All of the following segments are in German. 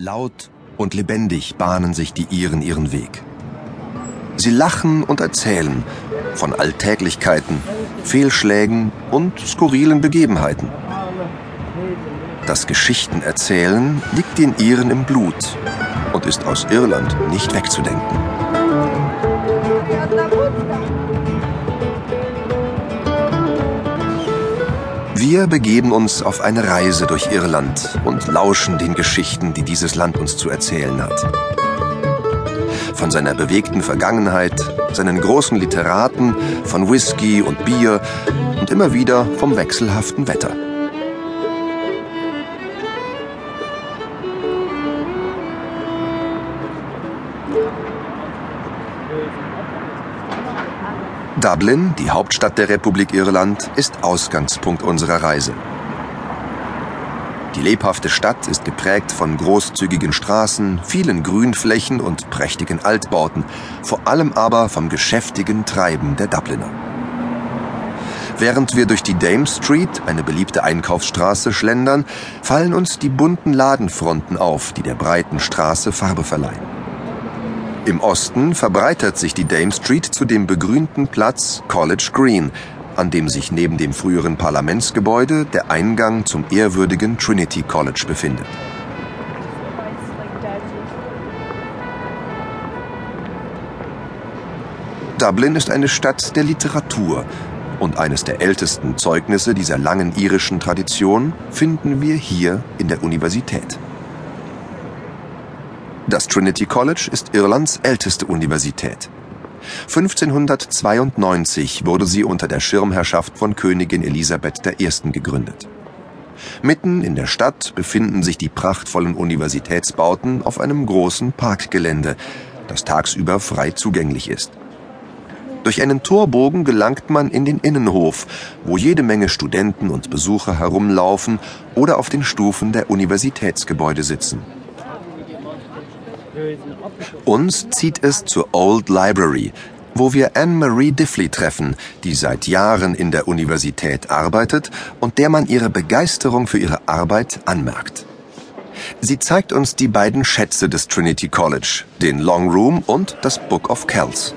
Laut und lebendig bahnen sich die Iren ihren Weg. Sie lachen und erzählen von Alltäglichkeiten, Fehlschlägen und skurrilen Begebenheiten. Das Geschichtenerzählen liegt den Iren im Blut und ist aus Irland nicht wegzudenken. Wir begeben uns auf eine Reise durch Irland und lauschen den Geschichten, die dieses Land uns zu erzählen hat. Von seiner bewegten Vergangenheit, seinen großen Literaten, von Whisky und Bier und immer wieder vom wechselhaften Wetter. Dublin, die Hauptstadt der Republik Irland, ist Ausgangspunkt unserer Reise. Die lebhafte Stadt ist geprägt von großzügigen Straßen, vielen Grünflächen und prächtigen Altbauten, vor allem aber vom geschäftigen Treiben der Dubliner. Während wir durch die Dame Street, eine beliebte Einkaufsstraße, schlendern, fallen uns die bunten Ladenfronten auf, die der breiten Straße Farbe verleihen. Im Osten verbreitert sich die Dame Street zu dem begrünten Platz College Green, an dem sich neben dem früheren Parlamentsgebäude der Eingang zum ehrwürdigen Trinity College befindet. Dublin ist eine Stadt der Literatur und eines der ältesten Zeugnisse dieser langen irischen Tradition finden wir hier in der Universität. Das Trinity College ist Irlands älteste Universität. 1592 wurde sie unter der Schirmherrschaft von Königin Elisabeth I. gegründet. Mitten in der Stadt befinden sich die prachtvollen Universitätsbauten auf einem großen Parkgelände, das tagsüber frei zugänglich ist. Durch einen Torbogen gelangt man in den Innenhof, wo jede Menge Studenten und Besucher herumlaufen oder auf den Stufen der Universitätsgebäude sitzen. Uns zieht es zur Old Library, wo wir Anne-Marie Diffley treffen, die seit Jahren in der Universität arbeitet und der man ihre Begeisterung für ihre Arbeit anmerkt. Sie zeigt uns die beiden Schätze des Trinity College, den Long Room und das Book of Kells.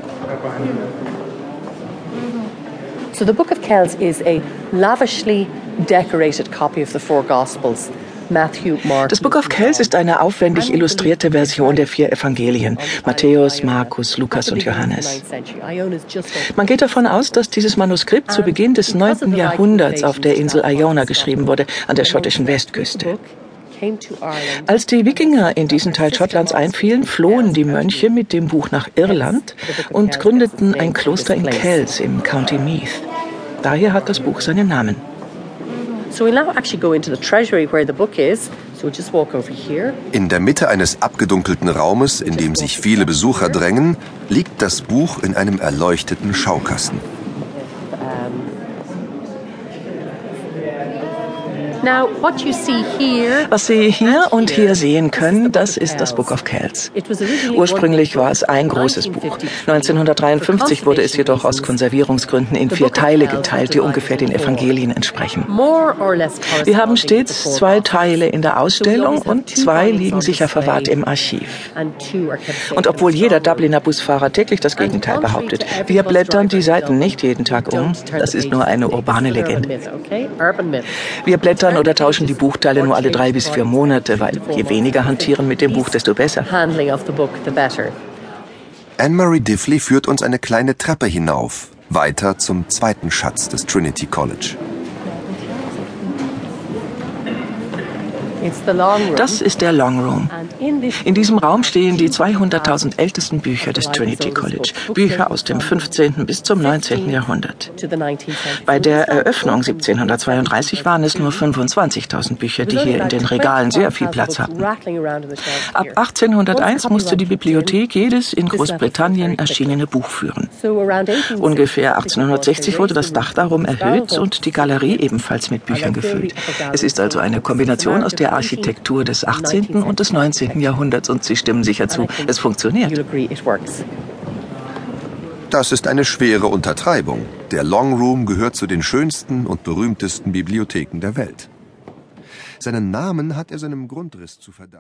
So the Book of Kells is a lavishly decorated copy of the four Gospels. Das Book of Kells ist eine aufwendig illustrierte Version der vier Evangelien, Matthäus, Markus, Lukas und Johannes. Man geht davon aus, dass dieses Manuskript zu Beginn des 9. Jahrhunderts auf der Insel Iona geschrieben wurde, an der schottischen Westküste. Als die Wikinger in diesen Teil Schottlands einfielen, flohen die Mönche mit dem Buch nach Irland und gründeten ein Kloster in Kells im County Meath. Daher hat das Buch seinen Namen. So we'll now actually go into the treasury where the book is. In der Mitte eines abgedunkelten Raumes, in dem sich viele Besucher drängen, liegt das Buch in einem erleuchteten Schaukasten. Was Sie hier und hier sehen können, das ist das Book of Kells. Ursprünglich war es ein großes Buch. 1953 wurde es jedoch aus Konservierungsgründen in vier Teile geteilt, die ungefähr den Evangelien entsprechen. Wir haben stets zwei Teile in der Ausstellung und zwei liegen sicher verwahrt im Archiv. Und obwohl jeder Dubliner Busfahrer täglich das Gegenteil behauptet, wir blättern die Seiten nicht jeden Tag um. Das ist nur eine urbane Legende. Wir blättern ändern oder tauschen die Buchteile nur alle drei bis vier Monate, weil je weniger hantieren mit dem Buch, desto besser. Anne-Marie Diffley führt uns eine kleine Treppe hinauf, weiter zum zweiten Schatz des Trinity College. Das ist der Long Room. In diesem Raum stehen die 200.000 ältesten Bücher des Trinity College, Bücher aus dem 15. bis zum 19. Jahrhundert. Bei der Eröffnung 1732 waren es nur 25.000 Bücher, die hier in den Regalen sehr viel Platz hatten. Ab 1801 musste die Bibliothek jedes in Großbritannien erschienene Buch führen. Ungefähr 1860 wurde das Dach darum erhöht und die Galerie ebenfalls mit Büchern gefüllt. Es ist also eine Kombination aus der Architektur des 18. und des 19. Jahrhunderts und Sie stimmen sicher zu, es funktioniert. Das ist eine schwere Untertreibung. Der Long Room gehört zu den schönsten und berühmtesten Bibliotheken der Welt. Seinen Namen hat er seinem Grundriss zu verdanken.